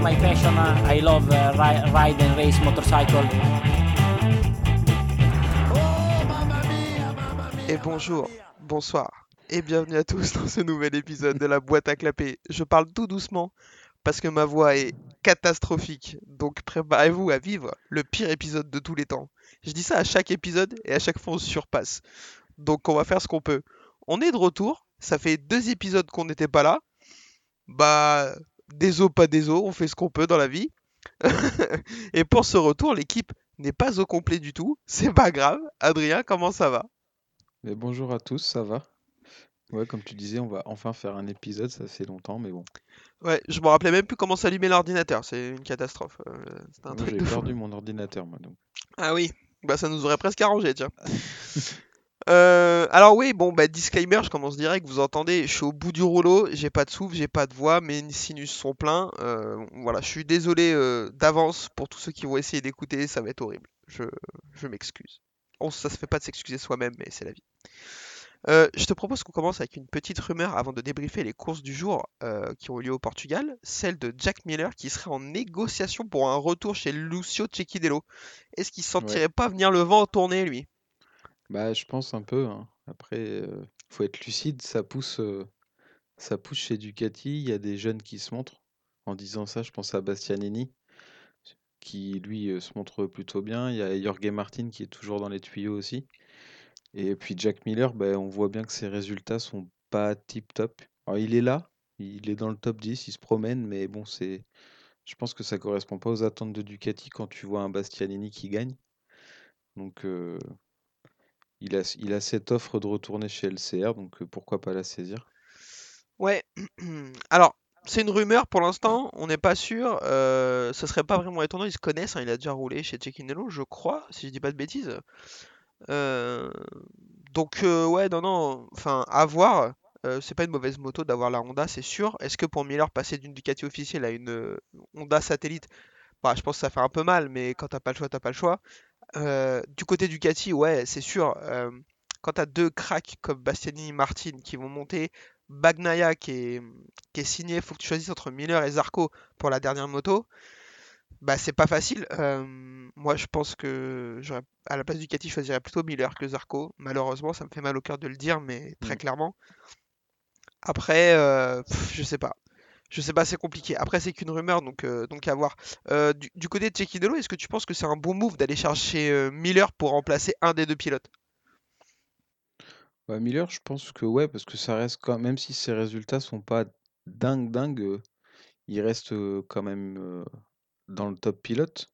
my passion. I love uh, ri- ride and race motorcycle. Et bonjour, bonsoir, et bienvenue à tous dans ce nouvel épisode de la boîte à clapper. Je parle tout doucement parce que ma voix est catastrophique, donc préparez-vous à vivre le pire épisode de tous les temps. Je dis ça à chaque épisode et à chaque fois on se surpasse. Donc on va faire ce qu'on peut. On est de retour, ça fait deux épisodes qu'on n'était pas là. Bah, des os, pas des os, on fait ce qu'on peut dans la vie. et pour ce retour, l'équipe n'est pas au complet du tout, c'est pas grave. Adrien, comment ça va? Mais bonjour à tous, ça va? Ouais, comme tu disais, on va enfin faire un épisode, ça fait longtemps, mais bon. Ouais, je me rappelais même plus comment s'allumer l'ordinateur, c'est une catastrophe. euh, un j'ai fou. perdu mon ordinateur, moi, donc. Ah oui, bah ça nous aurait presque arrangé, tiens. Euh, alors oui, bon bah disclaimer, je commence direct, vous entendez, je suis au bout du rouleau, j'ai pas de souffle, j'ai pas de voix, mes sinus sont pleins. euh, voilà, je suis désolé euh, d'avance pour tous ceux qui vont essayer d'écouter, ça va être horrible. Je, je m'excuse. Bon, ça se fait pas de s'excuser soi-même, mais c'est la vie. Euh, je te propose qu'on commence avec une petite rumeur avant de débriefer les courses du jour qui ont eu lieu au Portugal, celle de Jack Miller qui serait en négociation pour un retour chez Lucio Cecchidelo. Est-ce qu'il sentirait pas venir le vent tourner lui? Bah, je pense un peu, hein. Après, euh, faut être lucide, ça pousse, ça pousse chez Ducati, il y a des jeunes qui se montrent. En disant ça, je pense à Bastianini, qui lui se montre plutôt bien. Il y a Jorge Martin qui est toujours dans les tuyaux aussi. Et puis Jack Miller, bah, on voit bien que ses résultats sont pas tip top. Alors il est là, il est dans le top 10, il se promène, mais bon, c'est, je pense que ça correspond pas aux attentes de Ducati quand tu vois un Bastianini qui gagne. Donc il a, il a cette offre de retourner chez LCR, donc euh, pourquoi pas la saisir? Ouais, alors c'est une rumeur pour l'instant, on n'est pas sûr. Euh, ce serait pas vraiment étonnant, ils se connaissent, hein, il a déjà roulé chez Cecchinello, je crois, si je dis pas de bêtises. Euh, donc ouais, non, non, enfin à voir. C'est pas une mauvaise moto d'avoir la Honda, c'est sûr. Est-ce que pour Miller passer d'une Ducati officielle à une Honda satellite, bah je pense que ça fait un peu mal, mais quand t'as pas le choix, t'as pas le choix. Euh, du côté Ducati, ouais, c'est sûr. euh, quand t'as deux cracks comme Bastianini et Martin qui vont monter, Bagnaia qui est, qui est signé, faut que tu choisisses entre Miller et Zarco pour la dernière moto. Bah c'est pas facile. Euh, moi je pense que j'aurais à la place du Ducati, je choisirais plutôt Miller que Zarco. Malheureusement, ça me fait mal au cœur de le dire, mais très Mm. clairement. Après, je sais pas. Je sais pas, c'est compliqué. Après, c'est qu'une rumeur, donc, euh, à voir. Euh, du, côté de Cecchinello, est-ce que tu penses que c'est un bon move d'aller chercher euh, Miller pour remplacer un des deux pilotes? Bah, Miller, je pense que ouais, parce que ça reste quand même si ses résultats sont pas dingue dingue, il reste quand même dans le top pilote.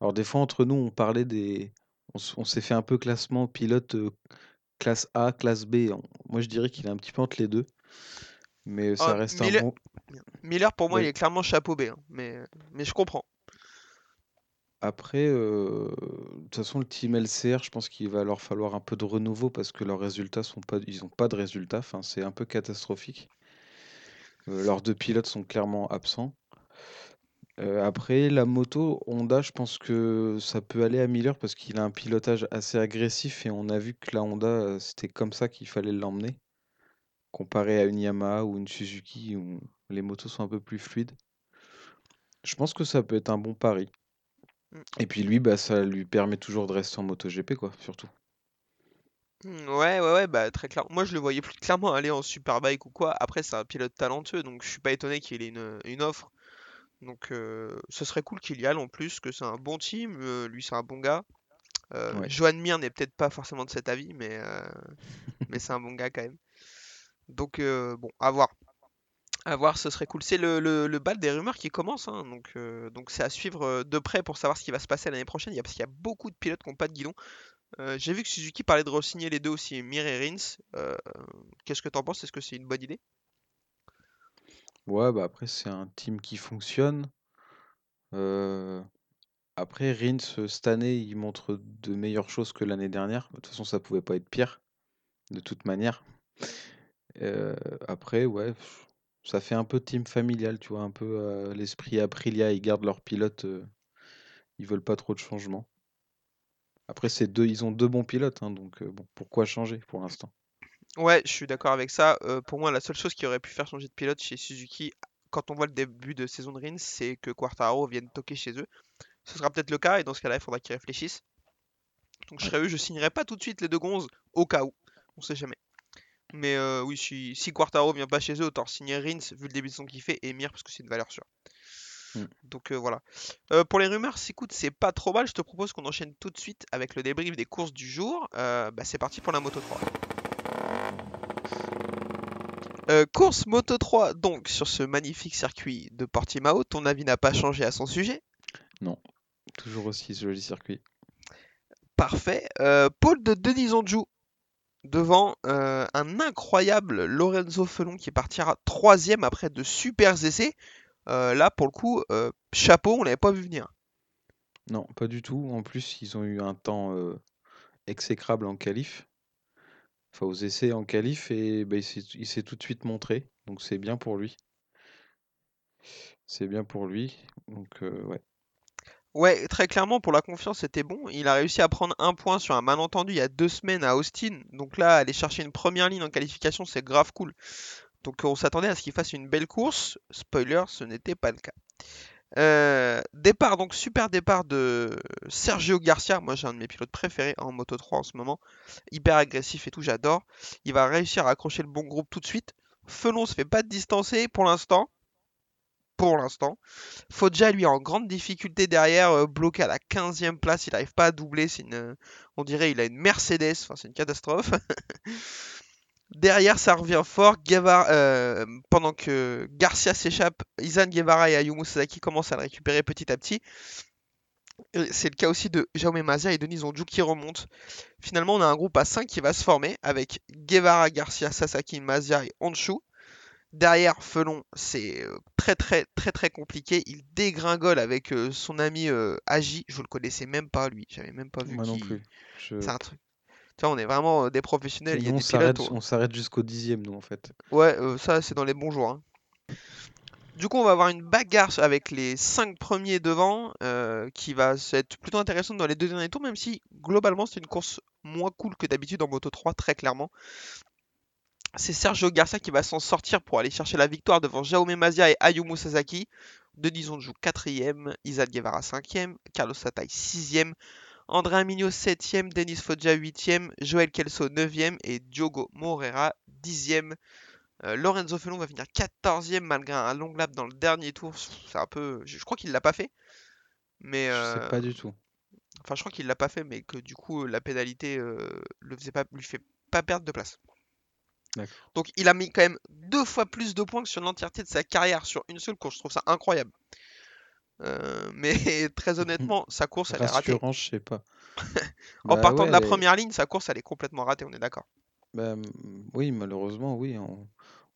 Alors des fois entre nous on parlait des, on, s'est fait un peu classement pilote classe A, classe B. Moi je dirais qu'il est un petit peu entre les deux, mais ça Ah, reste un Miller, bon. Miller, pour moi, il est clairement chapeau B, hein, mais, mais je comprends. Après, euh, de toute façon le team LCR, je pense qu'il va leur falloir un peu de renouveau parce que leurs résultats sont pas, ils ont pas de résultats. Enfin c'est un peu catastrophique. Euh, leurs deux pilotes sont clairement absents. Euh, après, la moto, Honda, je pense que ça peut aller à Miller parce qu'il a un pilotage assez agressif et on a vu que la Honda, c'était comme ça qu'il fallait l'emmener, comparé à une Yamaha ou une Suzuki où les motos sont un peu plus fluides. Je pense que ça peut être un bon pari. Mm. Et puis lui, bah, ça lui permet toujours de rester en MotoGP, quoi, surtout. Hmm, Ouais, ouais, ouais, bah très clair. Moi, je le voyais plus clairement aller en Superbike ou quoi. Après, c'est un pilote talentueux, donc je suis pas étonné qu'il ait une, une offre. Donc, euh, ce serait cool qu'il y aille en plus, que c'est un bon team. euh, lui, c'est un bon gars. Euh, Ouais. Mir n'est peut-être pas forcément de cet avis, mais, euh, mais c'est un bon gars quand même. Donc, euh, bon, à voir. À voir, ce serait cool. C'est le, le, le bal des rumeurs qui commence, hein, donc euh, donc c'est à suivre euh, de près pour savoir ce qui va se passer l'année prochaine. Il y a, parce qu'il y a beaucoup de pilotes qui n'ont pas de guidon. J'ai vu que Suzuki parlait de re-signer les deux aussi, Mir et Rins. Qu'est-ce que t'en penses? Est-ce que c'est une bonne idée? Ouais, bah après, c'est un team qui fonctionne. Après, Rins, cette année, il montre de meilleures choses que l'année dernière. De toute façon, ça pouvait pas être pire, de toute manière. Euh, après, ouais, ça fait un peu team familial, tu vois, un peu l'esprit Aprilia, ils gardent leur pilote, ils veulent pas trop de changements. Après, c'est deux, ils ont deux bons pilotes, hein, donc bon, pourquoi changer pour l'instant? Ouais, je suis d'accord avec ça. Pour moi, la seule chose qui aurait pu faire changer de pilote chez Suzuki, quand on voit le début de saison de Rins, c'est que Quartaro vienne toquer chez eux. Ce sera peut-être le cas, et dans ce cas-là, il faudra qu'ils réfléchissent. Donc je serais eux, je signerai pas tout de suite les deux gonzes, au cas où. On sait jamais. Mais euh, oui, si, si Quartaro vient pas chez eux, autant signer Rins, vu le début de son qu'il fait, et Mir, parce que c'est une valeur sûre. Mm. Donc euh, voilà. Euh, pour les rumeurs, écoute, c'est pas trop mal. Je te propose qu'on enchaîne tout de suite avec le débrief des courses du jour. Bah, c'est parti pour la Moto 3. Euh, course Moto 3, donc sur ce magnifique circuit de Portimao, ton avis n'a pas changé à son sujet? Toujours aussi joli circuit. Parfait. Euh, pôle de Denis Onjou devant euh, un incroyable Lorenzo Felon qui partira troisième après de super essais. Euh, là, pour le coup, euh, chapeau, on l'avait pas vu venir. Non, pas du tout. En plus, ils ont eu un temps euh, exécrable en qualif. Enfin, aux essais en qualif, et bah, il s'est tout de suite montré. Donc c'est bien pour lui. C'est bien pour lui. Donc euh, ouais. Ouais, très clairement, pour la confiance, c'était bon. Il a réussi à prendre un point sur un malentendu il y a deux semaines à Austin. Donc là, aller chercher une première ligne en qualification, c'est grave cool. Donc on s'attendait à ce qu'il fasse une belle course. Spoiler, ce n'était pas le cas. Euh, départ, donc super départ de Sergio Garcia. Moi, j'ai un de mes pilotes préférés en Moto 3 en ce moment. Hyper agressif et tout, j'adore. Il va réussir à accrocher le bon groupe tout de suite. Felon se fait pas distancer pour l'instant. Pour l'instant. Foggia, lui, en grande difficulté derrière, euh, bloqué à la 15e place. Il n'arrive pas à doubler. On dirait il a une Mercedes. Enfin, c'est une catastrophe. Derrière, ça revient fort. Guevara- euh, pendant que Garcia s'échappe, Izan Guevara et Ayumu Sasaki commencent à le récupérer petit à petit. Et C'est le cas aussi de Jaume Mazia et Denis Onju qui remontent. Finalement, on a un groupe à 5 qui va se former avec Guevara, Garcia, Sasaki, Mazia et Honshu. Derrière, Felon, c'est euh, très très très très compliqué. Il dégringole avec euh, son ami euh, Agi. Je le connaissais même pas lui. J'avais même pas vu Moi non plus. Je- C'est un truc. Tu vois, on est vraiment des professionnels. Il y a on des pilotes. s'arrête, on- on s'arrête jusqu'au dixième, nous, en fait. Ouais, euh, ça c'est dans les bons jours. hein. Du coup, on va avoir une bagarre avec les 5 premiers devant euh, qui va être plutôt intéressante dans les deux derniers tours, même si globalement c'est une course moins cool que d'habitude en Moto 3, très clairement. C'est Sergio Garcia qui va s'en sortir pour aller chercher la victoire devant Jaume Mazia et Ayumu Sasaki. Denis Onju 4ème, Isaac Guevara 5ème, Carlos Satai 6ème, André Amigno 7ème, Denis Foggia 8ème, Joël Kelso 9ème et Diogo Moreira 10ème. Euh, Lorenzo Felon va finir 14ème malgré un long lap dans le dernier tour. C'est un peu. Je je crois qu'il l'a pas fait. Mais. Je euh, sais pas du tout. Enfin, je crois qu'il l'a pas fait, mais que du coup, la pénalité euh, le faisait pas, lui fait pas perdre de place. Donc, il a mis quand même deux fois plus de points que sur l'entièreté de sa carrière sur une seule course. Je trouve ça incroyable. Euh, mais très honnêtement, sa course, elle est ratée. Rassurant, je sais pas. En Bah partant de la première ligne, sa course, elle est complètement ratée, on est d'accord. bah, oui, malheureusement, oui. On,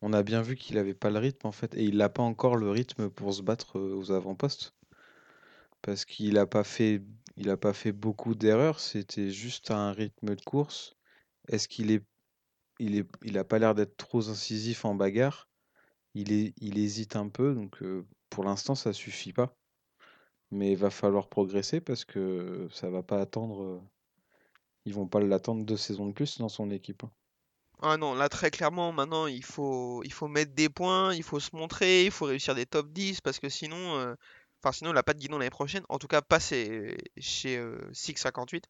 on a bien vu qu'il avait pas le rythme, en fait. Et il n'a pas encore le rythme pour se battre euh, aux avant-postes. Parce qu'il a pas fait, il a pas fait beaucoup d'erreurs. C'était juste un rythme de course. Est-ce qu'il est, il est, a pas l'air d'être trop incisif en bagarre. Il hésite un peu, donc pour l'instant, ça suffit pas. Mais il va falloir progresser parce que ça va pas attendre. Ils vont pas l'attendre deux saisons de plus dans son équipe. hein. Ah non, là très clairement, maintenant il faut, mettre des points, il faut se montrer, il faut réussir des top 10 parce que sinon, enfin sinon il n'a pas de guidon l'année prochaine. En tout cas, pas chez, chez euh, 658.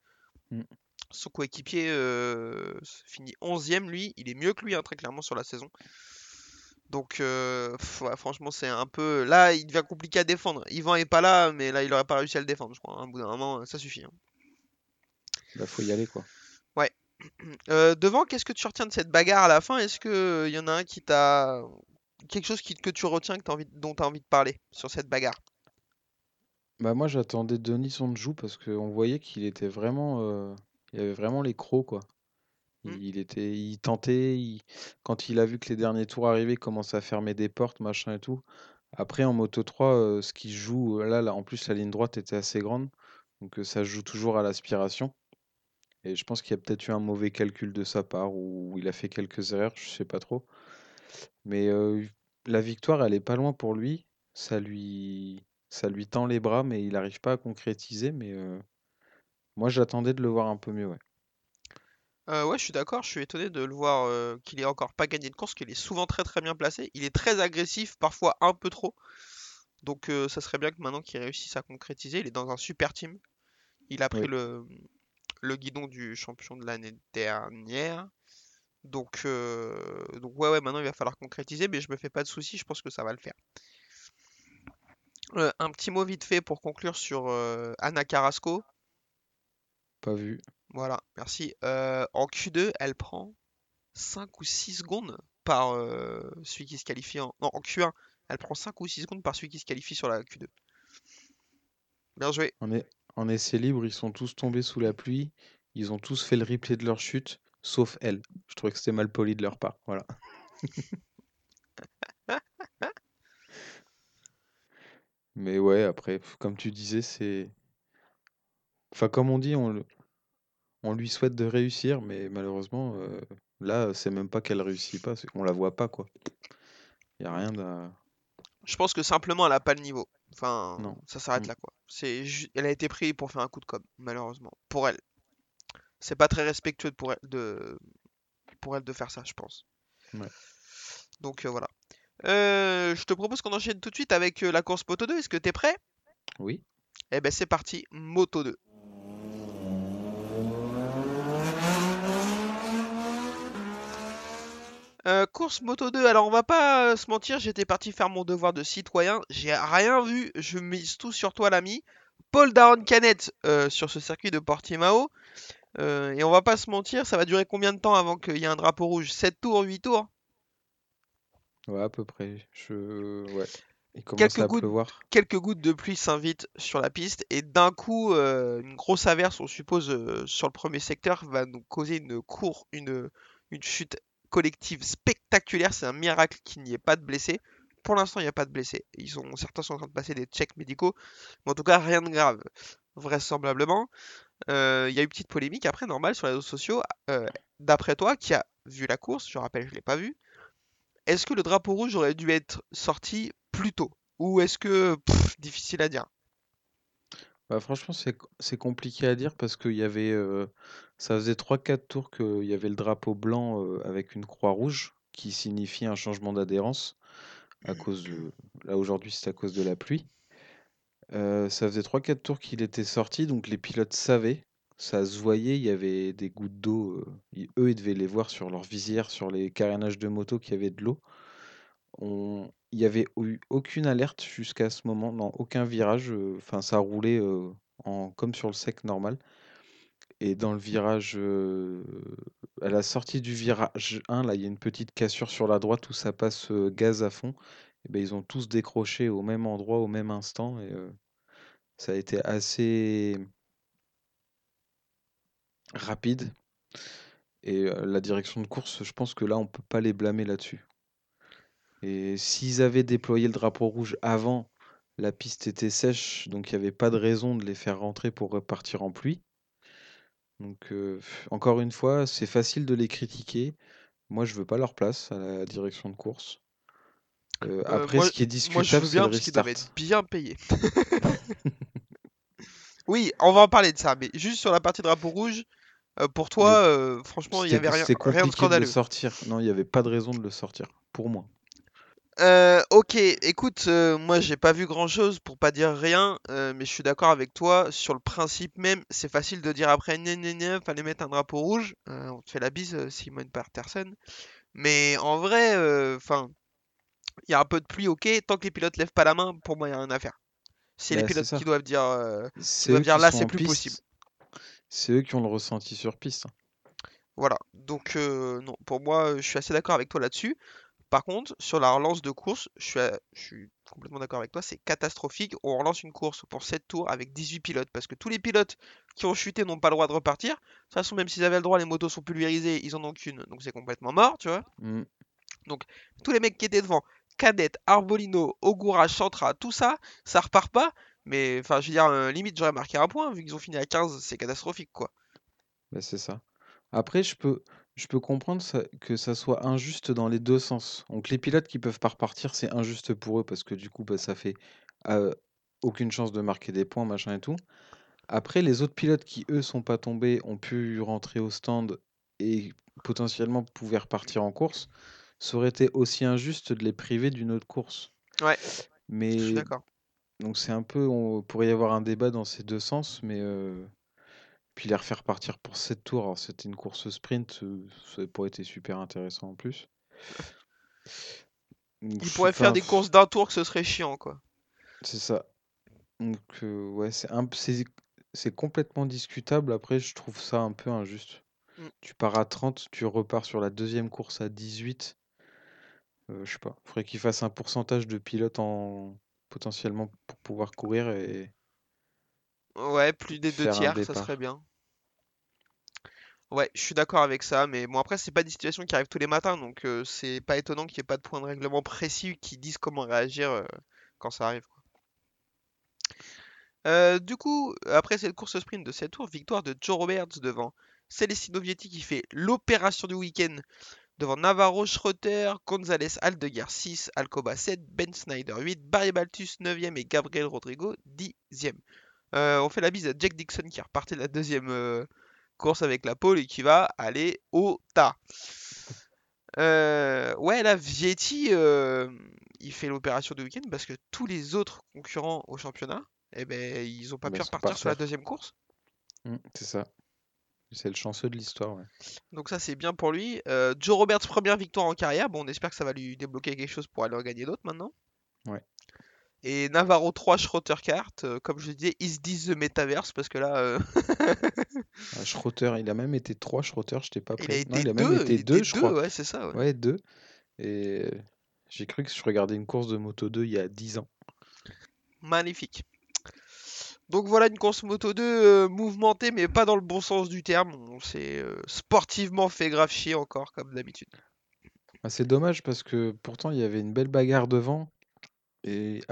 Mm. Son coéquipier euh, finit 11ème, lui, il est mieux que lui hein, très clairement sur la saison. Donc euh, pff, ouais, franchement, c'est un peu. Là, il devient compliqué à défendre. Yvan est pas là, mais là, il aurait pas réussi à le défendre, je crois. hein. Au bout d'un moment, ça suffit. hein. Bah, faut y aller quoi. Euh, devant, qu'est-ce que tu retiens de cette bagarre à la fin? Est-ce que il y en a un qui t'a quelque chose qui, que tu retiens que t'as envie, dont tu as envie de parler sur cette bagarre? Bah moi j'attendais Denis Onjou parce qu'on voyait qu'il était vraiment, euh, il avait vraiment les crocs quoi. Mm. Il était, il tentait, il- quand il a vu que les derniers tours arrivaient, il commençait à fermer des portes, machin et tout. Après en Moto 3, euh, ce qui joue, là, là, en plus la ligne droite était assez grande, donc euh, ça joue toujours à l'aspiration. Et je pense qu'il y a peut-être eu un mauvais calcul de sa part ou il a fait quelques erreurs, je sais pas trop. Mais la victoire, elle est pas loin pour lui. Ça lui, ça lui tend les bras, mais il n'arrive pas à concrétiser. Mais euh, moi, j'attendais de le voir un peu mieux. Ouais. Euh, ouais, je suis d'accord, je suis étonné de le voir euh, qu'il ait encore pas gagné de course, qu'il est souvent très très bien placé. Il est très agressif, parfois un peu trop. Donc ça serait bien que maintenant qu'il réussisse à concrétiser, il est dans un super team. Il a pris le, le guidon du champion de l'année dernière. Donc, euh, donc ouais, ouais, maintenant il va falloir concrétiser, mais je me fais pas de soucis, je pense que ça va le faire. Euh, un petit mot vite fait pour conclure sur euh, Anna Carrasco. Pas vu. Voilà, merci. Euh, en Q2, elle prend 5 ou 6 secondes par euh, celui qui se qualifie en... Non, en Q1, elle prend 5 ou 6 secondes par celui qui se qualifie sur la Q2. Bien joué. En, est- en essai libre, ils sont tous tombés sous la pluie. Ils ont tous fait le replay de leur chute, sauf elle. Je trouvais que c'était mal poli de leur part. Voilà. Mais ouais, après, pff, comme tu disais, c'est. Enfin, comme on dit, on, le- on lui souhaite de réussir, mais malheureusement, euh, là, c'est même pas qu'elle réussit pas, c'est qu'on la voit pas, quoi. Y a rien de. Je pense que simplement elle a pas le niveau. Enfin, Non. ça s'arrête Mm. là quoi. C'est ju- elle a été prise pour faire un coup de com, malheureusement. Pour elle. C'est pas très respectueux pour elle de pour elle de faire ça, je pense. Ouais. Donc euh, voilà. Euh, je te propose qu'on enchaîne tout de suite avec euh, la course Moto 2. Est-ce que t'es prêt? Oui. Eh ben c'est parti, Moto 2. Euh, course Moto 2, alors on va pas euh, se mentir, j'étais parti faire mon devoir de citoyen, j'ai rien vu, je mise tout sur toi l'ami. Paul Daron Canet euh, sur ce circuit de Portimao. Et on va pas se mentir, ça va durer combien de temps avant qu'il y ait un drapeau rouge? 7 tours, 8 tours? Ouais, à peu près. Je. Ouais. Il commence Quelques à gouttes pleuvoir. quelques gouttes de pluie s'invitent sur la piste et d'un coup, euh, une grosse averse, on suppose, euh, sur le premier secteur, va nous causer une cour, une, une chute collective spectaculaire. C'est un miracle qu'il n'y ait pas de blessés. Pour l'instant, il n'y a pas de blessés. Ils sont, certains sont en train de passer des checks médicaux, mais en tout cas, rien de grave, vraisemblablement. Euh, Il y a eu une petite polémique après, normal, sur les réseaux sociaux. D'après toi, qui a vu la course, je rappelle, je l'ai pas vu, est-ce que le drapeau rouge aurait dû être sorti plus tôt? Ou est-ce que, pff, difficile à dire? Bah, franchement, c'est compliqué à dire parce qu'il y avait. euh, ça faisait trois quatre tours qu'il y avait le drapeau blanc euh, avec une croix rouge qui signifie un changement d'adhérence à cause de. Là, aujourd'hui, c'est à cause de la pluie. Euh, ça faisait trois quatre tours qu'il était sorti, donc les pilotes savaient. Ça se voyait, il y avait des gouttes d'eau. eux, ils devaient les voir sur leur visière, sur les carénages de moto qui avaient de l'eau. Il n'y avait eu aucune alerte jusqu'à ce moment, dans aucun virage. Enfin, ça roulait comme sur le sec normal. Et dans le virage, à la sortie du virage 1, là, il y a une petite cassure sur la droite où ça passe gaz à fond. Ben, ils ont tous décroché au même endroit, au même instant. Et ça a été assez rapide. Et la direction de course, je pense que là, on peut pas les blâmer là-dessus. Et s'ils avaient déployé le drapeau rouge avant, la piste était sèche, donc il n'y avait pas de raison de les faire rentrer pour repartir en pluie. Donc euh, encore une fois, c'est facile de les critiquer. Moi, je veux pas leur place à la direction de course. Euh, Euh, après, moi, ce qui est discutable, c'est bien le parce qu'ils doivent être bien payés. Oui, on va en parler de ça, mais juste sur la partie drapeau rouge, euh, pour toi, euh, franchement, il y c'était avait rien, c'est rien de compliqué de le scandaleux. sortir. Non, il n'y avait pas de raison de le sortir, pour moi. Euh, ok, écoute, moi j'ai pas vu grand-chose pour pas dire rien, mais je suis d'accord avec toi sur le principe même. C'est facile de dire après, gna gna gna, fallait mettre un drapeau rouge. On te fait la bise, Simone Patterson. Mais en vrai, enfin, il y a un peu de pluie, ok. Tant que les pilotes lèvent pas la main, pour moi, il y a rien à faire. C'est les Bah, c'est pilotes ça. qui doivent dire, qui doivent là, c'est plus possible. C'est eux qui ont le ressenti sur piste. Voilà. Donc, euh, non, pour moi, euh, je suis assez d'accord avec toi là-dessus. Par contre, sur la relance de course, je suis, à- je suis complètement d'accord avec toi, c'est catastrophique. On relance une course pour 7 tours avec 18 pilotes, parce que tous les pilotes qui ont chuté n'ont pas le droit de repartir. De toute façon, même s'ils avaient le droit, les motos sont pulvérisées, ils en ont qu'une, donc c'est complètement mort, tu vois. Mm. Donc, tous les mecs qui étaient devant, Cadet, Arbolino, Ogura, Chantra, tout ça, ça repart pas. Mais, enfin, je veux dire, euh, limite, j'aurais marqué un point, vu qu'ils ont fini à 15, c'est catastrophique, quoi. Bah, c'est ça. Après, je peux, je peux comprendre ça- que ça soit injuste dans les deux sens. Donc, les pilotes qui peuvent pas repartir, c'est injuste pour eux parce que du coup, bah, ça fait euh, aucune chance de marquer des points, machin et tout. Après, les autres pilotes qui, eux, sont pas tombés, ont pu rentrer au stand et potentiellement pouvaient repartir en course, ça aurait été aussi injuste de les priver d'une autre course. Ouais, je suis Mais d'accord. Donc c'est un peu, on pourrait y avoir un débat dans ces deux sens, mais euh, puis les refaire partir pour 7 tours. Alors c'était une course sprint, euh, ça pourrait été super intéressant en plus. Donc, Ils je- pourraient faire des courses d'un tour que ce serait chiant, quoi. C'est ça. Donc euh, ouais, c'est un c'est complètement discutable. Après, je trouve ça un peu injuste. Mm. Tu pars à 30, tu repars sur la deuxième course à 18. Euh, je sais pas. Faudrait qu'ils fassent un pourcentage de pilotes en potentiellement pour pouvoir courir et Ouais, plus des deux tiers, ça serait bien. Ouais, je suis d'accord avec ça, mais bon, après, c'est pas des situations qui arrivent tous les matins, donc euh, c'est pas étonnant qu'il n'y ait pas de point de règlement précis qui disent comment réagir euh, quand ça arrive. quoi. Euh, du coup, après cette course sprint de 7 tours, victoire de Joe Roberts devant Celestino Vietti qui fait l'opération du week-end devant Navarro Schroeter, González Aldeguer 6, Alcoba 7, Ben Snyder 8, Barry Baltus 9e et Gabriel Rodrigo 10e. Euh, on fait la bise à Jack Dixon qui est reparti de la deuxième euh, course avec la pole et qui va aller au tas. Euh, ouais, là, Vietti, il fait l'opération du week-end parce que tous les autres concurrents au championnat, eh ben, ils ont pas Bah, pu repartir par sur la deuxième course. Mm, c'est ça. C'est le chanceux de l'histoire. Ouais. Donc ça, c'est bien pour lui. Euh, Joe Roberts, première victoire en carrière. Bon, on espère que ça va lui débloquer quelque chose pour aller en gagner d'autres maintenant. Ouais. Et Navarro 3, Schroeter 4. euh, comme je disais, is this the metaverse Parce que là, euh, Ah, Schroeter, il a même été 3 Schroeter, j'étais pas il a été Non, il a même 2. été Il 2, était je 2, crois. ouais, c'est ça. ouais. Ouais, 2. Et euh, j'ai cru que je regardais une course de Moto 2 il y a 10 ans. Magnifique. Donc voilà une course moto 2 euh, mouvementée, mais pas dans le bon sens du terme. On s'est euh, sportivement fait grave chier encore, comme d'habitude. Ah, c'est dommage parce que pourtant il y avait une belle bagarre devant et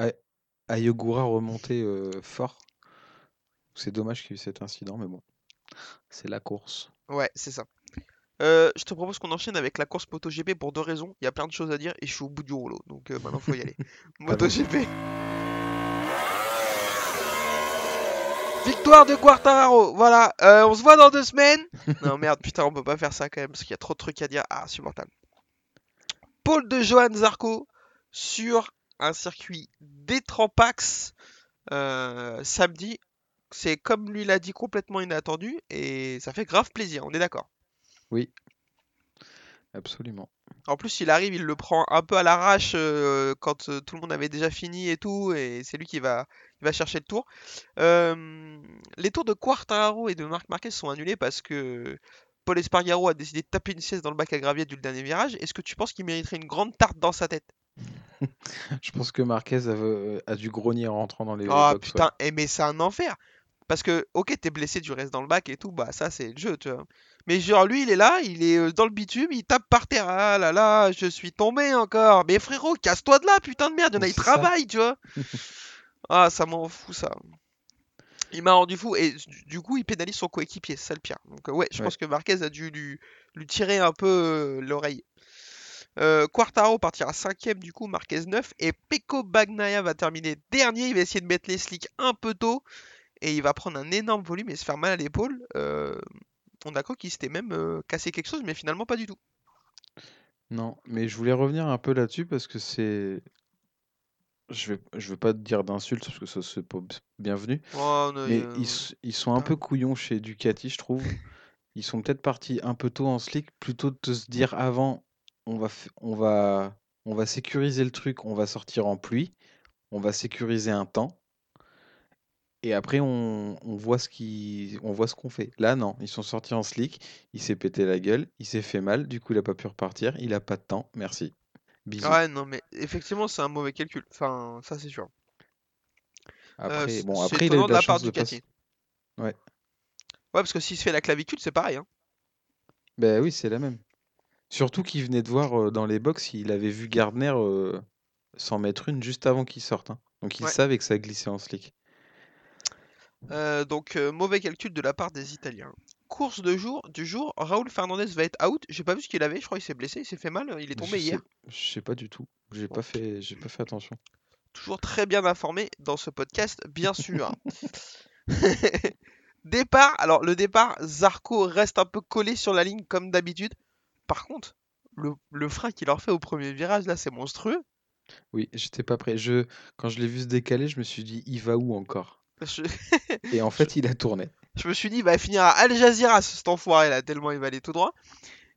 Ayogura remontait euh, fort. C'est dommage qu'il y ait eu cet incident, mais bon, c'est la course. Ouais, c'est ça. Je te propose qu'on enchaîne avec la course MotoGP pour deux raisons. Il y a plein de choses à dire et je suis au bout du rouleau. Donc maintenant, faut y aller. MotoGP. Victoire de Quartararo. Voilà. Euh, on se voit dans deux semaines. Non, merde, putain, on peut pas faire ça quand même parce qu'il y a trop de trucs à dire. Ah, supportable. Paul de Johan Zarco sur un circuit d'Etrampax euh, samedi. C'est comme lui l'a dit, complètement inattendu et ça fait grave plaisir. On est d'accord. Oui, absolument. En plus, il arrive, il le prend un peu à l'arrache euh, quand euh, tout le monde avait déjà fini et tout, et c'est lui qui va, il va chercher le tour. Euh, les tours de Quartararo et de Marc Marquez sont annulés parce que Paul Espargaro a décidé de taper une sieste dans le bac à gravier du dernier virage. Est-ce que tu penses qu'il mériterait une grande tarte dans sa tête? Je pense que Marquez a, euh, a dû grogner en rentrant dans les Ah box. ouais. putain, eh, mais c'est un enfer. Parce que, ok, t'es blessé, tu restes dans le bac et tout, bah ça c'est le jeu, tu vois. Mais genre, lui, il est là, il est euh, dans le bitume, il tape par terre. Ah là là, je suis tombé encore. Mais frérot, casse-toi de là, putain de merde, il y en a, ça. travaillent, tu vois. Ah, ça m'en fout, ça. Il m'a rendu fou et du- coup, il pénalise son coéquipier, c'est ça le pire. Donc, euh, ouais, je Ouais. pense que Marquez a dû lui, lui tirer un peu euh, l'oreille. Euh, Quartaro partira 5ème du coup, Marquez 9 et Pecco Bagnaia va terminer dernier. Il va essayer de mettre les slicks un peu tôt et il va prendre un énorme volume et se faire mal à l'épaule. Euh, on a cru qu'il s'était même euh, cassé quelque chose, mais finalement pas du tout. Non, mais je voulais revenir un peu là-dessus parce que c'est. Je vais, je vais pas te dire d'insultes parce que ça c'est pas bienvenu. Oh, Mais euh, ils, sont un peu couillons chez Ducati, je trouve. Ils sont peut-être partis un peu tôt en slick, plutôt de se dire avant, on va, on va, on va sécuriser le truc, on va sortir en pluie, on va sécuriser un temps, et après on, on voit ce qui, on voit ce qu'on fait. Là, non, ils sont sortis en slick, il s'est pété la gueule, il s'est fait mal, du coup il a pas pu repartir, il a pas de temps, merci. Bisous. Ouais, non, mais effectivement, c'est un mauvais calcul. Enfin, ça c'est sûr. Après, c- bon, après il a eu de la la chance de passer. Ouais. Ouais, parce que s'il se fait la clavicule, c'est pareil. Hein. Ben oui, c'est la même. Surtout qu'il venait de voir euh, dans les box, il avait vu Gardner euh, s'en mettre une juste avant qu'il sorte. hein. Donc il Ouais. savait que ça glissait en slick. Euh, donc, euh, mauvais calcul de la part des Italiens. Course de jour, du jour, Raoul Fernandez va être out. J'ai pas vu ce qu'il avait, je crois qu'il s'est blessé, il s'est fait mal, il est tombé je hier. sais, je sais pas du tout. J'ai pas fait, j'ai pas fait attention. Toujours très bien informé dans ce podcast, bien sûr. Départ, alors le départ, Zarco reste un peu collé sur la ligne comme d'habitude. Par contre, le, le frein qu'il leur fait au premier virage, là, c'est monstrueux. Oui, j'étais pas prêt. Je, quand je l'ai vu se décaler, je me suis dit, il va où encore? Je, Et en fait, il a tourné. je me suis dit, il va finir à Al Jazeera, cet enfoiré là, tellement il va aller tout droit.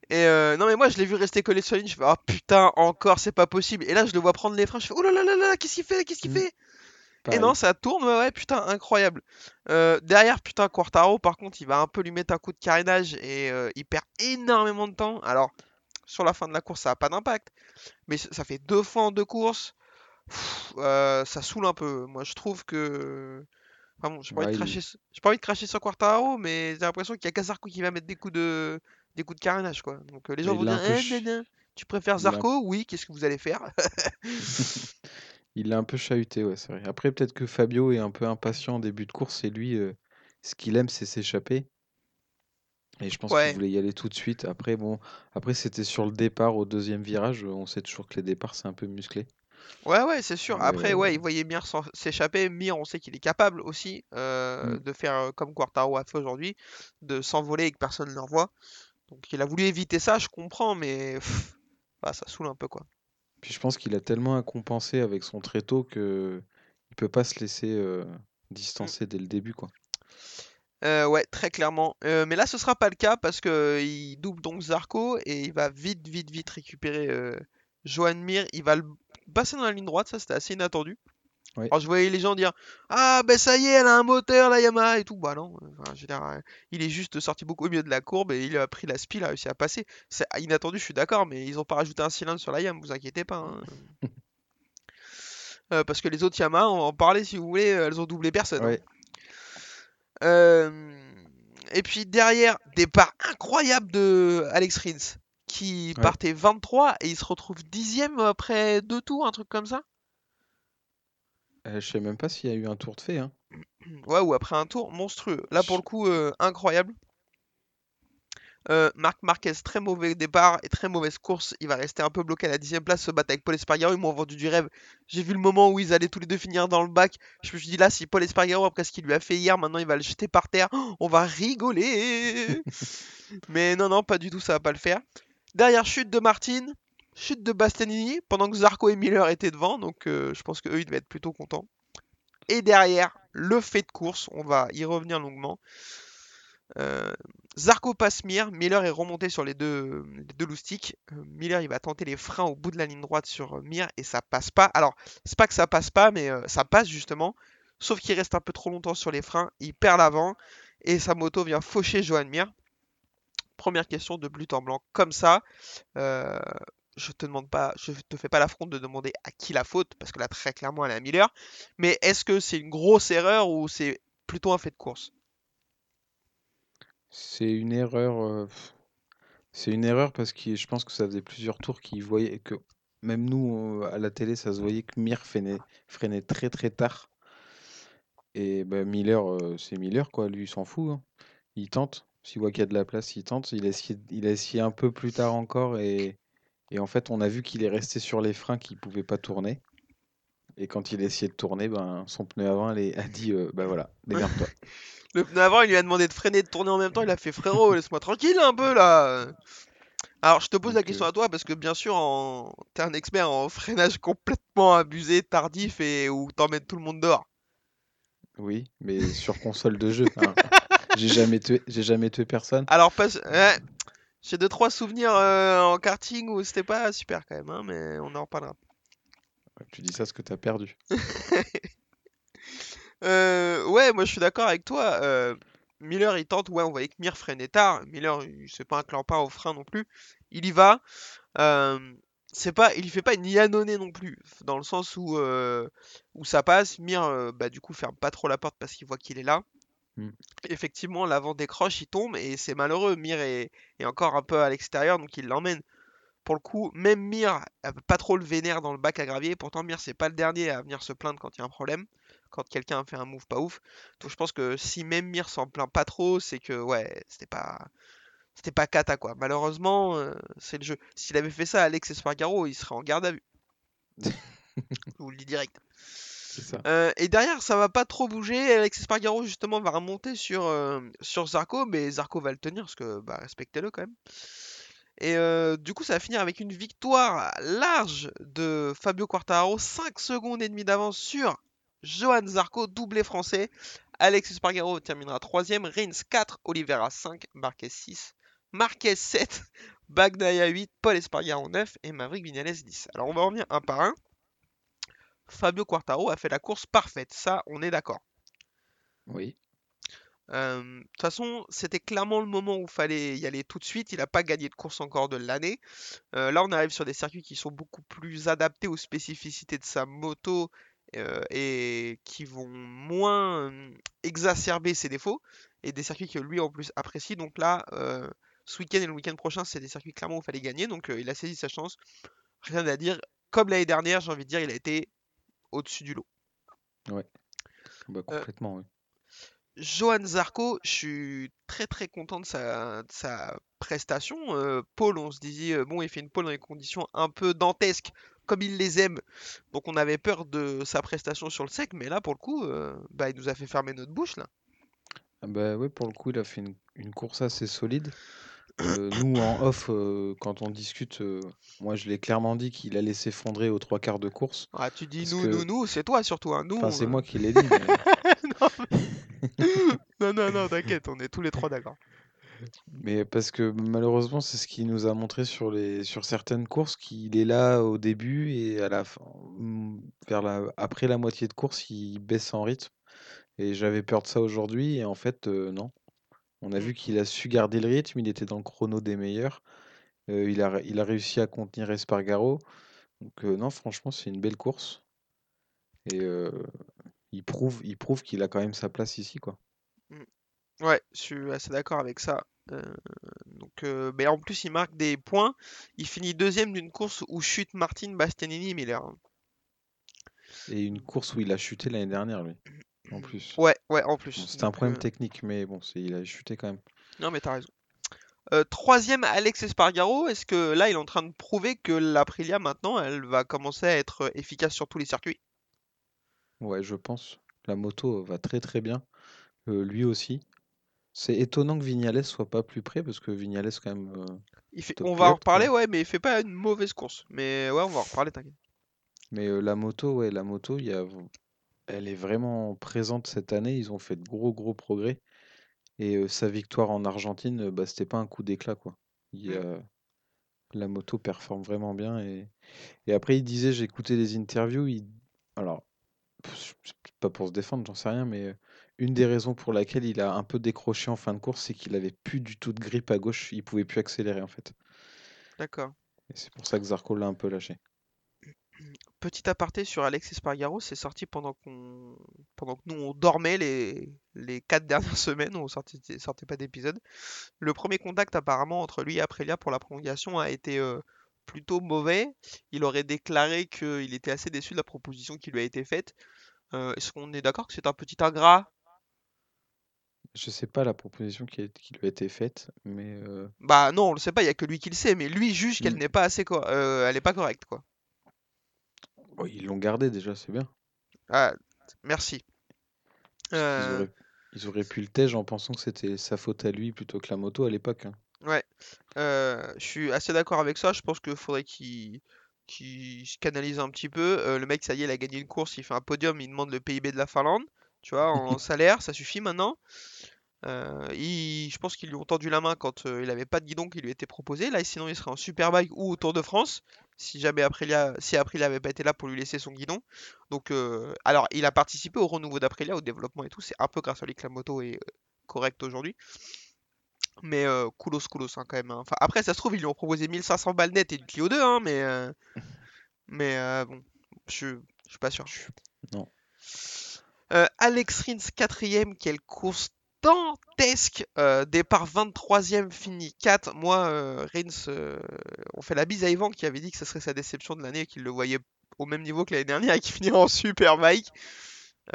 Et euh, non, mais moi, je l'ai vu rester collé sur la ligne. Je fais, oh putain, encore, c'est pas possible. Et là, je le vois prendre les freins. Je fais, oh là là là là, qu'est-ce qu'il fait? Qu'est-ce qu'il Mm. fait? Et non, ça tourne, ouais, ouais, putain, incroyable. Euh, derrière, putain, Quartaro, par contre, il va un peu lui mettre un coup de carénage et euh, il perd énormément de temps. Alors, sur la fin de la course, ça a pas d'impact, mais ça fait deux fois en deux courses. Pff, euh, ça saoule un peu. Moi, je trouve que. J'ai pas envie de il- cracher, j'ai pas envie de cracher sur Quartaro, mais j'ai l'impression qu'il y a qu'à Zarco qui va mettre des coups de, des coups de carénage, quoi. Donc euh, les gens Mais vont il dire, eh, ch- nan, nan, tu préfères il Zarco? Oui, qu'est-ce que vous allez faire? Il l'a un peu chahuté, ouais, c'est vrai. Après, peut-être que Fabio est un peu impatient en début de course et lui, euh, ce qu'il aime, c'est s'échapper. Et je pense qu'il voulait y aller tout de suite. Après, bon, après c'était sur le départ au deuxième virage. On sait toujours que les départs, c'est un peu musclé. Ouais, ouais, c'est sûr. Après, ouais, il voyait Mir s'échapper. Mir, on sait qu'il est capable aussi euh, mm, de faire euh, comme Quartaro a fait aujourd'hui, de s'envoler et que personne ne le revoit. Donc il a voulu éviter ça, je comprends, mais pff, bah, ça saoule un peu, quoi. Puis je pense qu'il a tellement à compenser avec son tréteau que il peut pas se laisser euh, Mm. distancer dès le début, quoi. Euh, ouais, très clairement. Euh, mais là, ce sera pas le cas parce que il double donc Zarco et il va vite, vite, vite récupérer euh, Johan Mir. Il va le passer dans la ligne droite, ça c'était assez inattendu. Alors je voyais les gens dire Ah ben ça y est, elle a un moteur la Yamaha et tout. Bah non, enfin, je veux dire, euh, il est juste sorti beaucoup au milieu de la courbe et il a pris la spi, il a réussi à passer. C'est inattendu, je suis d'accord, mais ils ont pas rajouté un cylindre sur la Yam, vous inquiétez pas. hein. Euh, parce que les autres Yamaha, on va en parler si vous voulez, euh, elles ont doublé personne. hein. Euh, Et puis derrière, départ incroyable de Alex Rins qui ouais. partait 23 et il se retrouve dixième après deux tours, un truc comme ça? Euh, je sais même pas s'il y a eu un tour de fait, hein. Ouais, ou après un tour monstrueux. Là pour le coup, euh, incroyable. Euh, Marc Marquez, très mauvais départ et très mauvaise course. Il va rester un peu bloqué à la dixième place, se battre avec Paul Espargaro. Ils m'ont vendu du rêve. J'ai vu le moment où ils allaient tous les deux finir dans le bac. Je me suis dit là, si Paul Espargaro, après ce qu'il lui a fait hier, maintenant il va le jeter par terre, on va rigoler. Mais non, non, pas du tout, ça va pas le faire. Derrière, chute de Martin, chute de Bastianini, pendant que Zarco et Miller étaient devant. Donc euh, je pense qu'eux, ils devaient être plutôt contents. Et derrière, le fait de course, on va y revenir longuement. Euh, Zarco passe Mir, Miller est remonté sur les deux, les deux loustiques. Euh, Miller il va tenter les freins au bout de la ligne droite sur Mir et ça passe pas. Alors, c'est pas que ça passe pas, mais ça passe justement. Sauf qu'il reste un peu trop longtemps sur les freins, il perd l'avant et sa moto vient faucher Johan Mir. Première question de but en blanc comme ça. Euh, je te demande pas, je te fais pas l'affront de demander à qui la faute, parce que là très clairement elle est à Miller. Mais est-ce que c'est une grosse erreur ou c'est plutôt un fait de course? C'est une erreur. euh, C'est une erreur parce que je pense que ça faisait plusieurs tours qu'ils voyaient que même nous euh, à la télé, ça se voyait que Mir freinait, très très tard. Et bah, Miller, c'est Miller quoi, lui il s'en fout. hein. Il tente. S'il voit qu'il y a de la place, il tente. Il a essayé, il a essayé un peu plus tard encore et, et en fait on a vu qu'il est resté sur les freins qu'il pouvait pas tourner. Et quand il a essayé de tourner, ben, son pneu avant elle a dit euh, bah voilà, démerde-toi. Le pneu avant, il lui a demandé de freiner et de tourner en même temps. Il a fait frérot, laisse-moi tranquille un peu là. Alors, je te pose la question euh, à toi parce que bien sûr, en... t'es un expert en freinage complètement abusé, tardif et où t'emmènes tout le monde dehors. oui, mais sur console de jeu. hein. J'ai jamais tué, j'ai jamais tué personne. Alors, pas... ouais, j'ai deux trois souvenirs euh, en karting où c'était pas super quand même, hein, mais on en reparlera. Tu dis ça parce que t'as perdu. Euh, ouais, moi je suis d'accord avec toi. euh, Miller il tente, ouais, on voyait que Mir freinait tard. Miller, il- c'est pas un clampin au frein non plus. Il y va. c'est pas, il fait pas une Yannone non plus, dans le sens où, où ça passe. Mir, bah, du coup, ferme pas trop la porte parce qu'il voit qu'il est là. Mm. Effectivement, l'avant décroche, il tombe et c'est malheureux. Mir est, est encore un peu à l'extérieur, donc il l'emmène. Pour le coup, même Mir a pas trop le vénère dans le bac à gravier. Pourtant, Mir, c'est pas le dernier à venir se plaindre quand il y a un problème. Quand quelqu'un a fait un move pas ouf. Donc je pense que si même Mir s'en plaint pas trop, c'est que ouais, c'était pas. C'était pas cata quoi. Malheureusement, euh, c'est le jeu. S'il avait fait ça à Alex Espargaro, il serait en garde à vue. Je vous le dis direct. Euh, et derrière, ça va pas trop bouger. Alex Espargaro, justement, va remonter sur, euh, Zarco, mais Zarco va le tenir parce que, bah, respectez-le quand même. Et euh, du coup, ça va finir avec une victoire large de Fabio Quartararo, 5 secondes et demie d'avance sur Johan Zarco, doublé français. Alex Espargaro terminera 3ème, Reigns 4, Oliveira 5, Marquez 6, Marquez 7, Bagnaia 8, Paul Espargaro 9 et Maverick Vignales 10. Alors on va revenir un par un. Fabio Quartaro a fait la course parfaite, ça on est d'accord. Oui. Euh, De toute façon, c'était clairement le moment où il fallait y aller tout de suite. Il n'a pas gagné de course encore de l'année. Euh, là, on arrive sur des circuits qui sont beaucoup plus adaptés aux spécificités de sa moto euh, et qui vont moins exacerber ses défauts. Et des circuits que lui en plus apprécie. Donc là, ce week-end et le week-end prochain, c'est des circuits clairement où il fallait gagner. Donc il a saisi sa chance. Rien à dire. Comme l'année dernière, j'ai envie de dire, il a été au-dessus du lot. Bah, complètement, oui. Johan Zarco, je suis très très content de sa, de sa prestation. Euh, Paul, on se disait, euh, bon, il fait une pole dans des conditions un peu dantesques, comme il les aime. Donc on avait peur de sa prestation sur le sec, mais là, pour le coup, euh, bah, il nous a fait fermer notre bouche, là. Ah bah oui, pour le coup, il a fait une, une course assez solide. Euh, nous, en off, euh, quand on discute, euh, moi, je l'ai clairement dit qu'il allait s'effondrer aux trois quarts de course. Ah, tu dis nous, que- nous, nous, c'est toi surtout, hein, nous. Enfin, c'est moi qui l'ai dit. mais- Non, non, non, t'inquiète, on est tous les trois d'accord. Mais parce que malheureusement, c'est ce qu'il nous a montré sur les sur certaines courses, qu'il est là au début et à la fin, mm, vers la, après la moitié de course, il baisse en rythme. Et j'avais peur de ça aujourd'hui, et en fait, non. On a Mm. vu qu'il a su garder le rythme, il était dans le chrono des meilleurs. Euh, il a, ré- il a réussi à contenir Espargaro. Donc euh, non, franchement, c'est une belle course. Et euh, il prouve, il prouve qu'il a quand même sa place ici, quoi. Ouais, je suis assez d'accord avec ça. Donc, mais en plus, il marque des points. Il finit deuxième d'une course où chute Martin Bastianini Miller. Et une course où il a chuté l'année dernière, lui, en plus. Ouais, ouais, en plus. C'était un problème euh, technique, mais bon, c'est, il a chuté quand même. Non, mais t'as raison. Euh, troisième, Alex Espargaro. Est-ce que là, il est en train de prouver que l'Aprilia, maintenant, elle va commencer à être efficace sur tous les circuits? Ouais, je pense. La moto va très très bien. Euh, lui aussi. C'est étonnant que Vignales soit pas plus près, parce que Vignales, quand même. euh, Il fait... On va en reparler, quoi. ouais, mais il fait pas une mauvaise course. Mais ouais, on va en reparler, t'inquiète. Mais euh, la moto, ouais, la moto, il y a... elle est vraiment présente cette année. Ils ont fait de gros gros progrès. Et euh, sa victoire en Argentine, euh, bah, c'était pas un coup d'éclat, quoi. Il Mm. a- La moto performe vraiment bien. Et, et après, il disait, j'ai écouté des interviews. Il... Alors, pff, c'est pas pour se défendre, j'en sais rien, mais euh, une des raisons pour laquelle il a un peu décroché en fin de course, c'est qu'il avait plus du tout de grip à gauche. Il pouvait plus accélérer, en fait. D'accord. Et c'est pour ça que Zarco l'a un peu lâché. Petit aparté sur Alex Espargaro, c'est sorti pendant qu'on pendant que nous on dormait les les quatre dernières semaines, on sortait, sortait pas d'épisode. Le premier contact apparemment entre lui et Aprilia pour la prolongation a été euh, plutôt mauvais. Il aurait déclaré qu'il était assez déçu de la proposition qui lui a été faite. Euh, Est-ce qu'on est d'accord que c'est un petit ingrat? Je sais pas la proposition qui, lui a été faite, mais euh, Bah non, on le sait pas, il y a que lui qui le sait, mais lui juge qu'elle Mm. n'est pas assez elle est pas correcte quoi. Bon, ils l'ont gardé déjà, c'est bien. Ah, merci. Euh, auraient, ils auraient pu le tège en pensant que c'était sa faute à lui plutôt que la moto à l'époque. hein. Ouais, euh, je suis assez d'accord avec ça. Je pense qu'il faudrait qu'il se canalise un petit peu. Euh, le mec, ça y est, il a gagné une course, il fait un podium, il demande le PIB de la Finlande, tu vois, en salaire, ça suffit maintenant. Euh, il- je pense qu'ils lui ont tendu la main quand euh, il avait pas de guidon qui lui était proposé. Là, sinon, il serait en Superbike ou au Tour de France, si jamais Aprilia, si Aprilia avait pas été là pour lui laisser son guidon. Donc, euh, alors, il a participé au renouveau d'Aprilia, au développement et tout. C'est un peu grâce à lui que la moto est euh, correcte aujourd'hui. Mais euh, coolos, coolos hein, quand même. hein. Enfin, après, ça se trouve, ils lui ont proposé 1500 balles net et une Clio 2, hein, mais, euh, mais euh, bon, je je suis pas sûr. Non. Alex Rins, quatrième, quelle course dantesque. Euh, départ 23ème, fini 4. Moi, euh, euh, on fait la bise à Yvan qui avait dit que ce serait sa déception de l'année et qu'il le voyait au même niveau que l'année dernière et qu'il finirait en Superbike.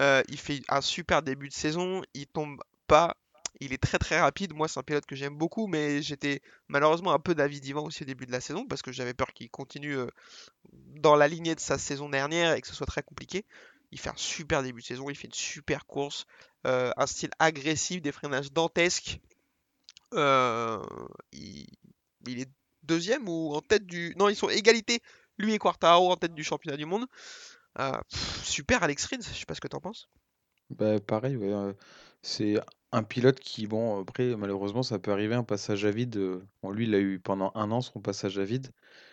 Euh, il fait un super début de saison, il tombe pas, il est très très rapide. Moi, c'est un pilote que j'aime beaucoup, mais j'étais malheureusement un peu d'avis d'Ivan aussi au début de la saison parce que j'avais peur qu'il continue dans la lignée de sa saison dernière et que ce soit très compliqué. Il fait un super début de saison, il fait une super course, euh, un style agressif, des freinages dantesques. Euh, il, est deuxième ou en tête du... Non, ils sont égalité, lui et Quartaro en tête du championnat du monde. Euh, super Alex Rins, je sais pas ce que t'en penses. Bah, pareil, ouais, c'est un pilote qui, bon, après, malheureusement, ça peut arriver un passage à vide. euh, Bon, lui, il a eu pendant un an son passage à vide.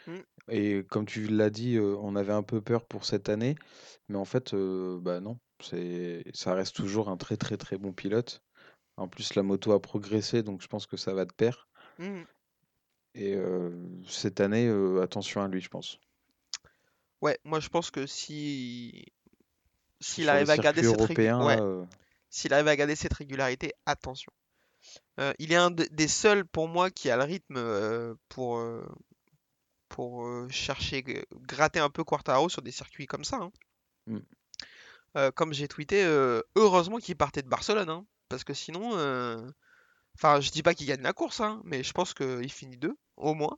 Mm. Et comme tu l'as dit, euh, on avait un peu peur pour cette année. Mais en fait, euh, bah non, c'est, ça reste toujours un très très très bon pilote. En plus, la moto a progressé, donc je pense que ça va de pair. Hmm. Et euh, cette année, euh, attention à lui, je pense. Ouais, moi je pense que si s'il Sur les arrive à garder circuits cette européens, ouais, euh, s'il arrive à garder cette régularité, attention. Euh, il est un de- des seuls pour moi qui a le rythme euh, pour euh, pour chercher gratter un peu Quartaro sur des circuits comme ça. hein. Mm. Comme j'ai tweeté, heureusement qu'il partait de Barcelone, hein, parce que sinon, enfin, je dis pas qu'il gagne la course, hein, mais je pense qu'il finit deux au moins.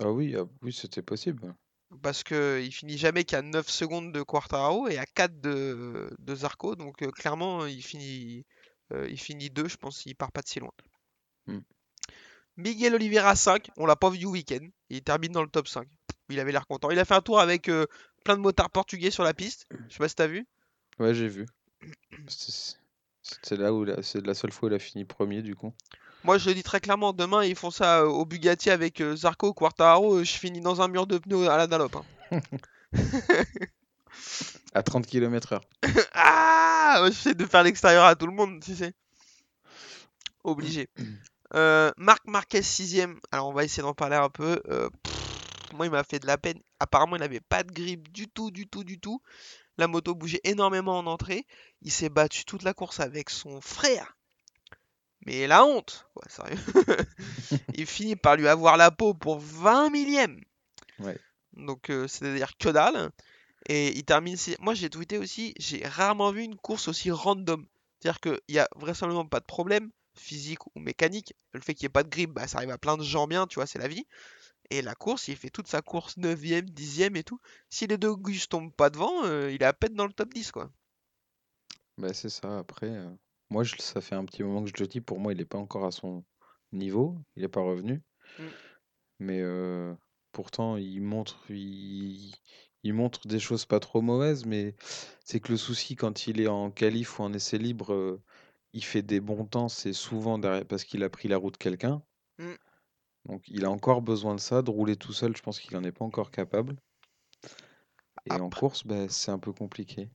ah oui, ah oui, c'était possible. Parce que il finit jamais qu'à 9 secondes de Quartararo et à 4 de, de Zarco. Donc euh, clairement, il finit, euh, il finit 2, je pense qu'il part pas de si loin. Mm. Miguel Oliveira 5, on l'a pas vu du week-end. Il termine dans le top 5. Il avait l'air content. Il a fait un tour avec euh, plein de motards portugais sur la piste. Je sais pas si t'as vu. Ouais, j'ai vu. C'est c'est là où c'est la seule fois où il a fini premier, du coup. Moi, je le dis très clairement, demain, ils font ça euh, au Bugatti avec euh, Zarco, Quartararo. euh, je finis dans un mur de pneus à la Dunlop. hein. À 30 km/h. Ah! J'essaie de faire l'extérieur à tout le monde, tu sais. Obligé. Euh, Marc Marquez 6ème. Alors on va essayer d'en parler un peu. Euh, pff, moi il m'a fait de la peine. Apparemment il n'avait pas de grip du tout, du tout, du tout. La moto bougeait énormément en entrée. Il s'est battu toute la course avec son frère. Mais la honte, quoi, sérieux. il finit par lui avoir la peau pour 20 millièmes. Ouais. Donc euh, c'est-à-dire que dalle. Et il termine. Moi j'ai tweeté aussi, j'ai rarement vu une course aussi random. C'est-à-dire qu'il n'y a vraisemblablement pas de problème, physique ou mécanique. Le fait qu'il n'y ait pas de grip, bah, ça arrive à plein de gens bien, tu vois, c'est la vie. Et la course, il fait toute sa course 9ème, 10ème et tout. Si les deux Gus tombent pas devant, euh, il est à peine dans le top 10, quoi. Bah, c'est ça. Après, euh, moi, je- ça fait un petit moment que je le dis. Pour moi, il n'est pas encore à son niveau. Il n'est pas revenu. Mm. Mais euh, pourtant, il montre, il, il montre des choses pas trop mauvaises. Mais c'est que le souci, quand il est en qualif ou en essai libre, euh, il fait des bons temps. C'est souvent derrière- parce qu'il a pris la roue de quelqu'un. Mm. Donc, il a encore besoin de ça. De rouler tout seul, je pense qu'il n'en est pas encore capable. Et en course, bah, c'est un peu compliqué.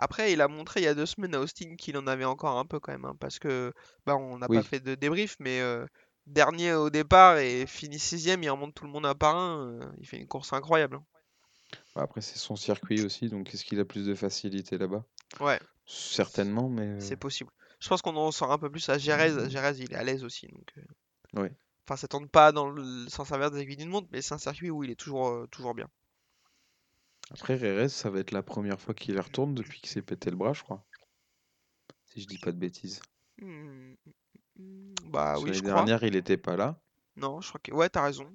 Après, il a montré il y a deux semaines à Austin qu'il en avait encore un peu quand même. hein, parce que, bah, on n'a pas Oui. fait de débrief, mais euh, dernier au départ et finit sixième, il remonte tout le monde un par un. euh, il fait une course incroyable. hein. Bah, Après, c'est son circuit aussi, donc est-ce qu'il a plus de facilité là-bas? Ouais, Certainement, mais c'est euh, possible. Je pense qu'on en sort un peu plus à Jerez. Jerez, il est à l'aise aussi. Donc, ouais. Enfin, ça tourne pas dans le... sans servir des aiguilles d'une montre, mais c'est un circuit où il est toujours, euh, toujours bien. Après, Rérez, ça va être la première fois qu'il y retourne depuis qu'il s'est pété le bras, je crois. Si je dis pas de bêtises. Hmm, Bah Parce oui, l'année je crois. dernière, il était pas là. Non, je crois que. Ouais, t'as raison.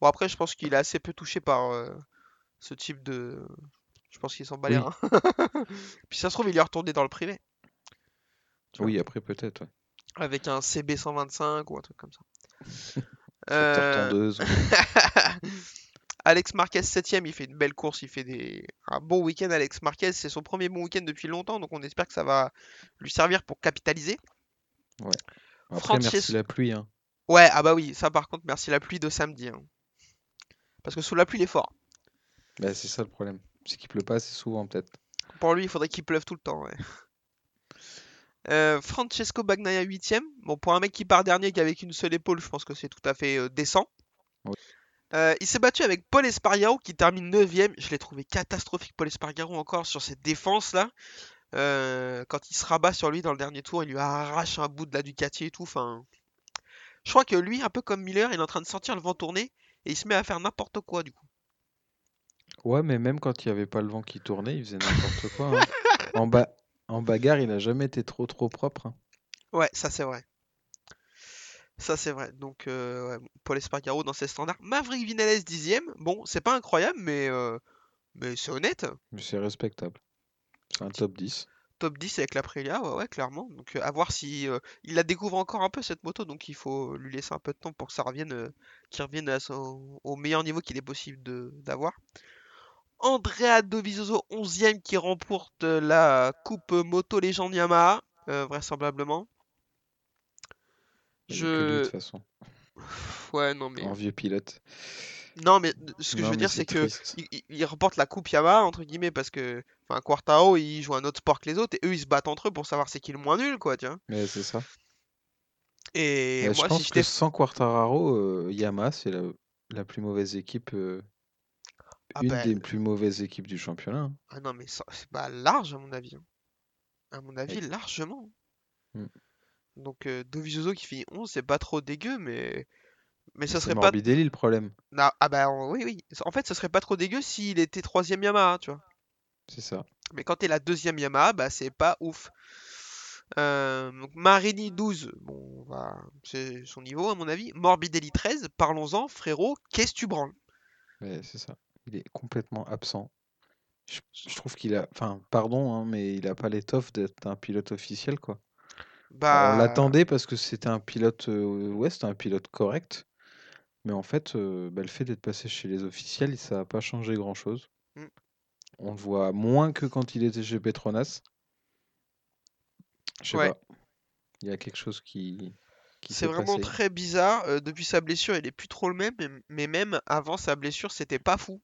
Bon, après, je pense qu'il est assez peu touché par euh, ce type de. Je pense qu'il s'en bat les Oui, reins. Puis ça se trouve, il est retourné dans le privé, tu vois. oui, après peut-être, ouais. Avec un CB 125 ou un truc comme ça. Euh, tondeuse. Alex Marquez 7ème, il fait une belle course, il fait des... un bon week-end. Alex Marquez, c'est son premier bon week-end depuis longtemps, donc on espère que ça va lui servir pour capitaliser. Ouais. Après, merci la pluie, hein. Ouais, ah bah oui, ça par contre, merci la pluie de samedi. hein. Parce que sous la pluie, il est fort. Bah, c'est ça le problème. C'est qu'il pleut pas assez souvent, peut-être. Pour lui, il faudrait qu'il pleuve tout le temps. ouais. Euh, Francesco Bagnaia 8ème. Bon, pour un mec qui part dernier qu'avec une seule épaule, je pense que c'est tout à fait euh, décent. Oui. Euh, il s'est battu avec Paul Espargaro qui termine 9ème. Je l'ai trouvé catastrophique, Paul Espargaro, encore sur cette défense-là. Euh, quand il se rabat sur lui dans le dernier tour, il lui arrache un bout de la Ducati et tout. Enfin, je crois que lui, un peu comme Miller, il est en train de sentir le vent tourner et il se met à faire n'importe quoi du coup. Ouais, mais même quand il y avait pas le vent qui tournait, il faisait n'importe quoi. hein. En ba- en bagarre, il a jamais été trop trop propre. hein. Ouais, ça c'est vrai. Ça c'est vrai. Donc euh, ouais, Paul Espargaro dans ses standards. Maverick Vinales 10ème. Bon, c'est pas incroyable, mais, euh, Mais c'est honnête. Mais c'est respectable. C'est un top 10. Top 10 avec l'Aprilia, ouais, ouais, clairement. Donc euh, à voir si il la découvre encore un peu cette moto, donc il faut lui laisser un peu de temps pour que ça revienne, qu'il revienne à son- au meilleur niveau qu'il est possible de d'avoir. Andrea Dovizioso 11ème qui remporte la coupe moto légende Yamaha, vraisemblablement. Lui, de Je toute façon. ouais non mais En vieux pilote. non mais ce que je veux dire c'est que il, il- la coupe Yamaha entre guillemets parce que enfin Quartaro il joue un autre sport que les autres et eux ils se battent entre eux pour savoir c'est qui le moins nul quoi tiens. Mais c'est ça. Et Bah, je moi si pense que sans Quartararo, euh, Yamaha, c'est la, la plus mauvaise équipe. euh, ah une bah, des plus mauvaises équipes du championnat. hein. ah non mais c'est pas large à mon avis. hein. À mon avis largement. Mm. Donc euh, Dovizioso qui finit 11 c'est pas trop dégueu mais mais ça C'est serait pas Morbidelli le problème. Non, ah bah oui oui en fait ça serait pas trop dégueu s'il était troisième Yamaha tu vois. C'est ça. Mais quand t'es la deuxième Yamaha, bah c'est pas ouf. Euh, donc Marini 12, bon, bah, c'est son niveau à mon avis. Morbidelli 13, parlons-en, frérot, qu'est-ce que tu branles? Ouais, c'est ça. Il est complètement absent. Je, je trouve qu'il a. Enfin, pardon, hein, mais il a pas l'étoffe d'être un pilote officiel, quoi. Alors, on Bah, l'attendait parce que c'était un pilote. euh, ouais, c'était un pilote correct. Mais en fait, euh, bah, le fait d'être passé chez les officiels, ça n'a pas changé grand-chose. Mm. On le voit moins que quand il était chez Petronas. Je sais Ouais. pas. Il y a quelque chose qui, qui c'est vraiment passé. très bizarre. euh, depuis sa blessure, il est plus trop le même, mais, mais même avant sa blessure, c'était pas fou.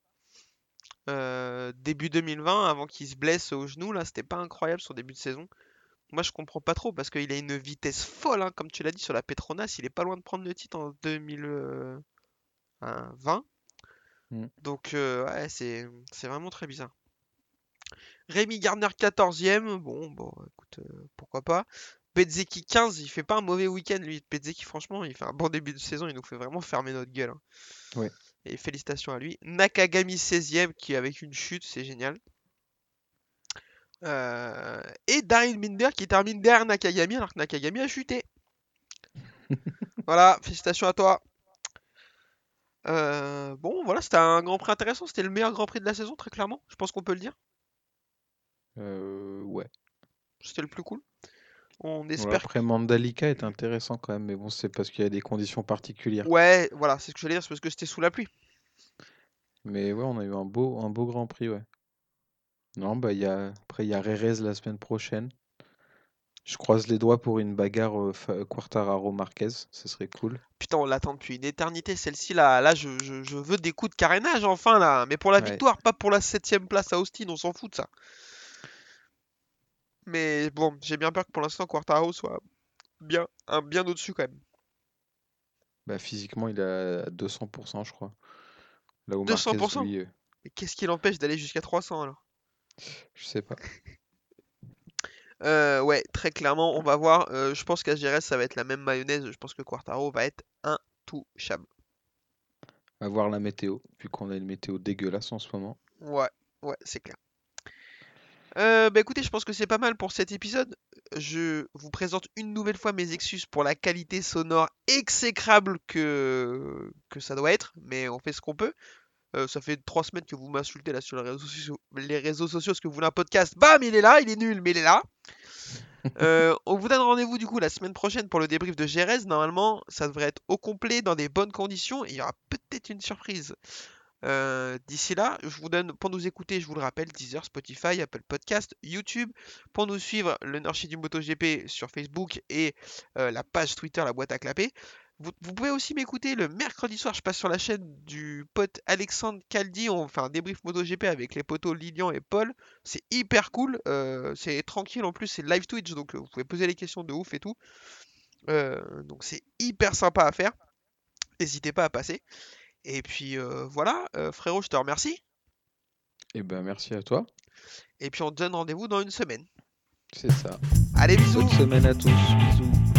Euh, début 2020, avant qu'il se blesse au genou, là, c'était pas incroyable son début de saison. Moi, je comprends pas trop parce qu'il a une vitesse folle, hein, comme tu l'as dit sur la Petronas. Il est pas loin de prendre le titre en 2020. Mm. Donc, euh, ouais, c'est c'est vraiment très bizarre. Rémi Gardner 14ème, bon, bon, écoute, euh, pourquoi pas. Bezzeki 15, il fait pas un mauvais week-end lui. Bezzeki, franchement, il fait un bon début de saison, il nous fait vraiment fermer notre gueule. hein. Ouais. Et félicitations à lui. Nakagami 16ème, qui avec une chute, c'est génial. Euh, et Daryl Binder qui termine derrière Nakagami alors que Nakagami a chuté. voilà, félicitations à toi. Euh, bon, voilà, c'était un Grand Prix intéressant. C'était le meilleur Grand Prix de la saison, très clairement. Je pense qu'on peut le dire. Euh, ouais. C'était le plus cool. On espère après, Mandalika est intéressant quand même, mais bon, c'est parce qu'il y a des conditions particulières. Ouais, voilà, c'est ce que j'allais dire, c'est parce que c'était sous la pluie. Mais ouais, on a eu un beau, un beau Grand Prix, ouais. Non, bah, il y a... après, il y a Rérez la semaine prochaine. Je croise les doigts pour une bagarre euh, fa- Quartararo-Marquez, ce serait cool. Putain, on l'attend depuis une éternité, celle-ci là. Là, je, je- je veux des coups de carénage enfin là. Mais pour la Ouais. victoire, pas pour la septième place à Austin, on s'en fout de ça. Mais bon, j'ai bien peur que pour l'instant Quartaro soit bien, un, bien au-dessus quand même. Bah, physiquement, il est à 200%, je crois. Là où Marquez, 200%? lui, euh, Mais qu'est-ce qui l'empêche d'aller jusqu'à 300 alors? Je sais pas. Euh, ouais, très clairement, on va voir. Euh, je pense qu'à Jerez, ça va être la même mayonnaise. Je pense que Quartaro va être intouchable. À voir la météo, vu qu'on a une météo dégueulasse en ce moment. Ouais, ouais, c'est clair. Euh, bah écoutez, je pense que c'est pas mal pour cet épisode. Je vous présente une nouvelle fois mes excuses pour la qualité sonore exécrable que, que ça doit être, mais on fait ce qu'on peut. Euh, ça fait trois semaines que vous m'insultez là sur les réseaux sociaux, les réseaux sociaux, parce que vous voulez un podcast. Bam, il est là, il est nul, mais il est là. Euh, on vous donne rendez-vous du coup la semaine prochaine pour le débrief de Gérez. Normalement, ça devrait être au complet, dans des bonnes conditions, et il y aura peut-être une surprise. Euh, D'ici là, je vous donne, pour nous écouter, je vous le rappelle, Deezer, Spotify, Apple Podcast, YouTube. Pour nous suivre, le Nurchi du MotoGP sur Facebook et la page Twitter, la boîte à clapper. Vous, vous pouvez aussi m'écouter le mercredi soir, je passe sur la chaîne du pote Alexandre Caldi, on fait un débrief MotoGP avec les potos Lilian et Paul. C'est hyper cool, euh, c'est tranquille en plus, c'est live Twitch, donc euh, vous pouvez poser les questions de ouf et tout. Euh, donc c'est hyper sympa à faire. N'hésitez pas à passer. Et puis euh, voilà, frérot, je te remercie. Et ben, merci à toi. Et puis on te donne rendez-vous dans une semaine. C'est ça. Allez, bisous Bonne semaine à tous. Bisous.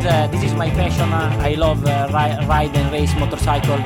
Uh, this is my passion. Uh, I love uh, ri- ride and race motorcycle.